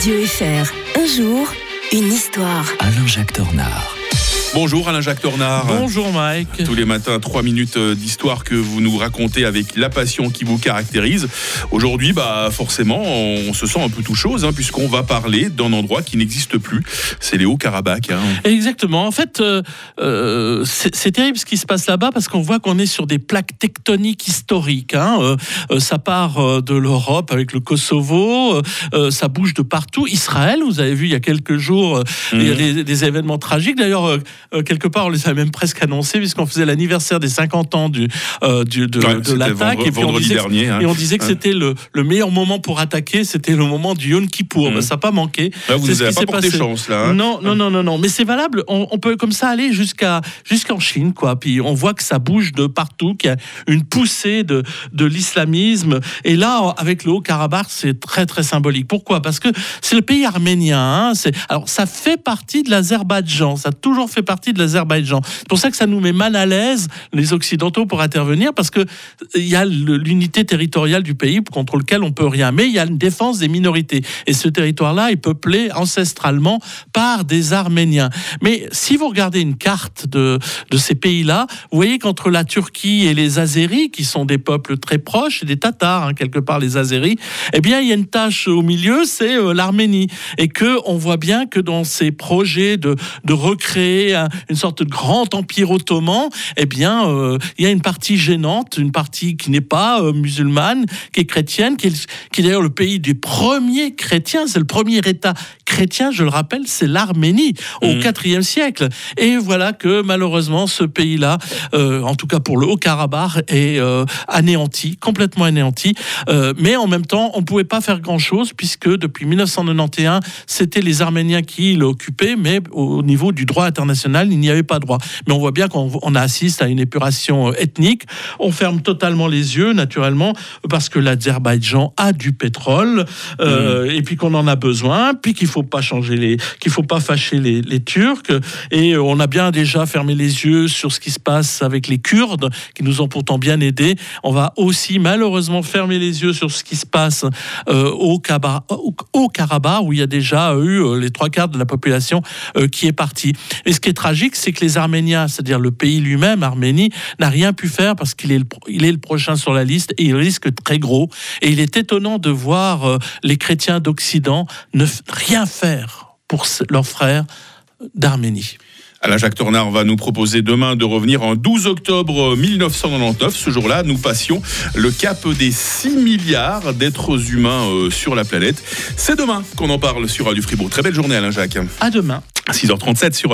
Radio FR. Un jour, une histoire. Alain-Jacques Tornard. Bonjour Alain-Jacques Tornard. Bonjour Mike. Tous les matins, trois minutes euh, d'histoire que vous nous racontez avec la passion qui vous caractérise. Aujourd'hui, bah forcément, on se sent un peu tout chose, hein, puisqu'on va parler d'un endroit qui n'existe plus. C'est les Hauts-Karabakh. Hein. Exactement. En fait, euh, euh, c'est terrible ce qui se passe là-bas parce qu'on voit qu'on est sur des plaques tectoniques historiques. Hein. ça part de l'Europe avec le Kosovo, ça bouge de partout. Israël, vous avez vu il y a quelques jours, il y a des, des événements tragiques. D'ailleurs, euh, quelque part, on les a même presque annoncés, puisqu'on faisait l'anniversaire des 50 ans du, euh, du de, l'attaque. Et puis on disait, dernier, hein. et on disait que c'était le, le, meilleur moment pour attaquer, c'était le moment du Yom Kippour. Mmh. ça n'a pas manqué. Là, vous n'avez pas porté chance, là. Hein. non, non, non, non, non. Mais c'est valable. On, peut comme ça aller jusqu'à jusqu'en Chine, quoi. Puis on voit que ça bouge de partout, qu'il y a une poussée de, de l'islamisme. Et là, avec le Haut-Karabakh, c'est très, très symbolique. Pourquoi? Parce que c'est le pays arménien. Hein. Alors, ça fait partie de l'Azerbaïdjan. Ça a toujours fait partie de l'Azerbaïdjan. C'est pour ça que ça nous met mal à l'aise, les Occidentaux, pour intervenir, parce qu'il y a l'unité territoriale du pays contre lequel on peut rien. Mais il y a une défense des minorités. Et ce territoire-là est peuplé ancestralement par des Arméniens. Mais si vous regardez une carte de, de ces pays-là, vous voyez qu'entre la Turquie et les Azéris, qui sont des peuples très proches, des Tatars, hein, quelque part les Azéris, eh bien, il y a une tâche au milieu, c'est euh, l'Arménie. Et que on voit bien que dans ces projets de, de recréer une sorte de grand empire ottoman, eh bien, euh, il y a une partie gênante, une partie qui n'est pas euh, musulmane, qui est chrétienne, qui est, est d'ailleurs le pays du premier chrétien, c'est le premier État chrétien, je le rappelle, c'est l'Arménie au mmh. IVe siècle. Et voilà que malheureusement, ce pays-là, euh, en tout cas pour le Haut-Karabakh, est anéanti, complètement anéanti. mais en même temps, on ne pouvait pas faire grand-chose puisque depuis 1991, c'était les Arméniens qui l'occupaient, mais au niveau du droit international, il n'y avait pas droit. Mais on voit bien qu'on assiste à une épuration euh, ethnique. On ferme totalement les yeux, naturellement, parce que l'Azerbaïdjan a du pétrole euh, mmh. et puis qu'on en a besoin, puis qu'il faut pas changer les, qu'il faut pas fâcher les, Turcs. Et on a bien déjà fermé les yeux sur ce qui se passe avec les Kurdes, qui nous ont pourtant bien aidés. On va aussi malheureusement fermer les yeux sur ce qui se passe euh, au, Karabakh, au, Karabakh, où il y a déjà eu les trois quarts de la population qui est partie. Et ce qui est tragique c'est que les Arméniens, c'est-à-dire le pays lui-même, Arménie, n'a rien pu faire parce qu'il est, le, est le prochain sur la liste et il risque très gros. Et il est étonnant de voir euh, les chrétiens d'Occident ne rien faire pour leurs frères d'Arménie. Alain Jacques Tornard va nous proposer demain de revenir en 12 octobre 1999. Ce jour-là, nous passions le cap des 6 milliards d'êtres humains euh, sur la planète. C'est demain qu'on en parle sur Radio Fribourg. Très belle journée Alain Jacques. À demain. 6h37 sur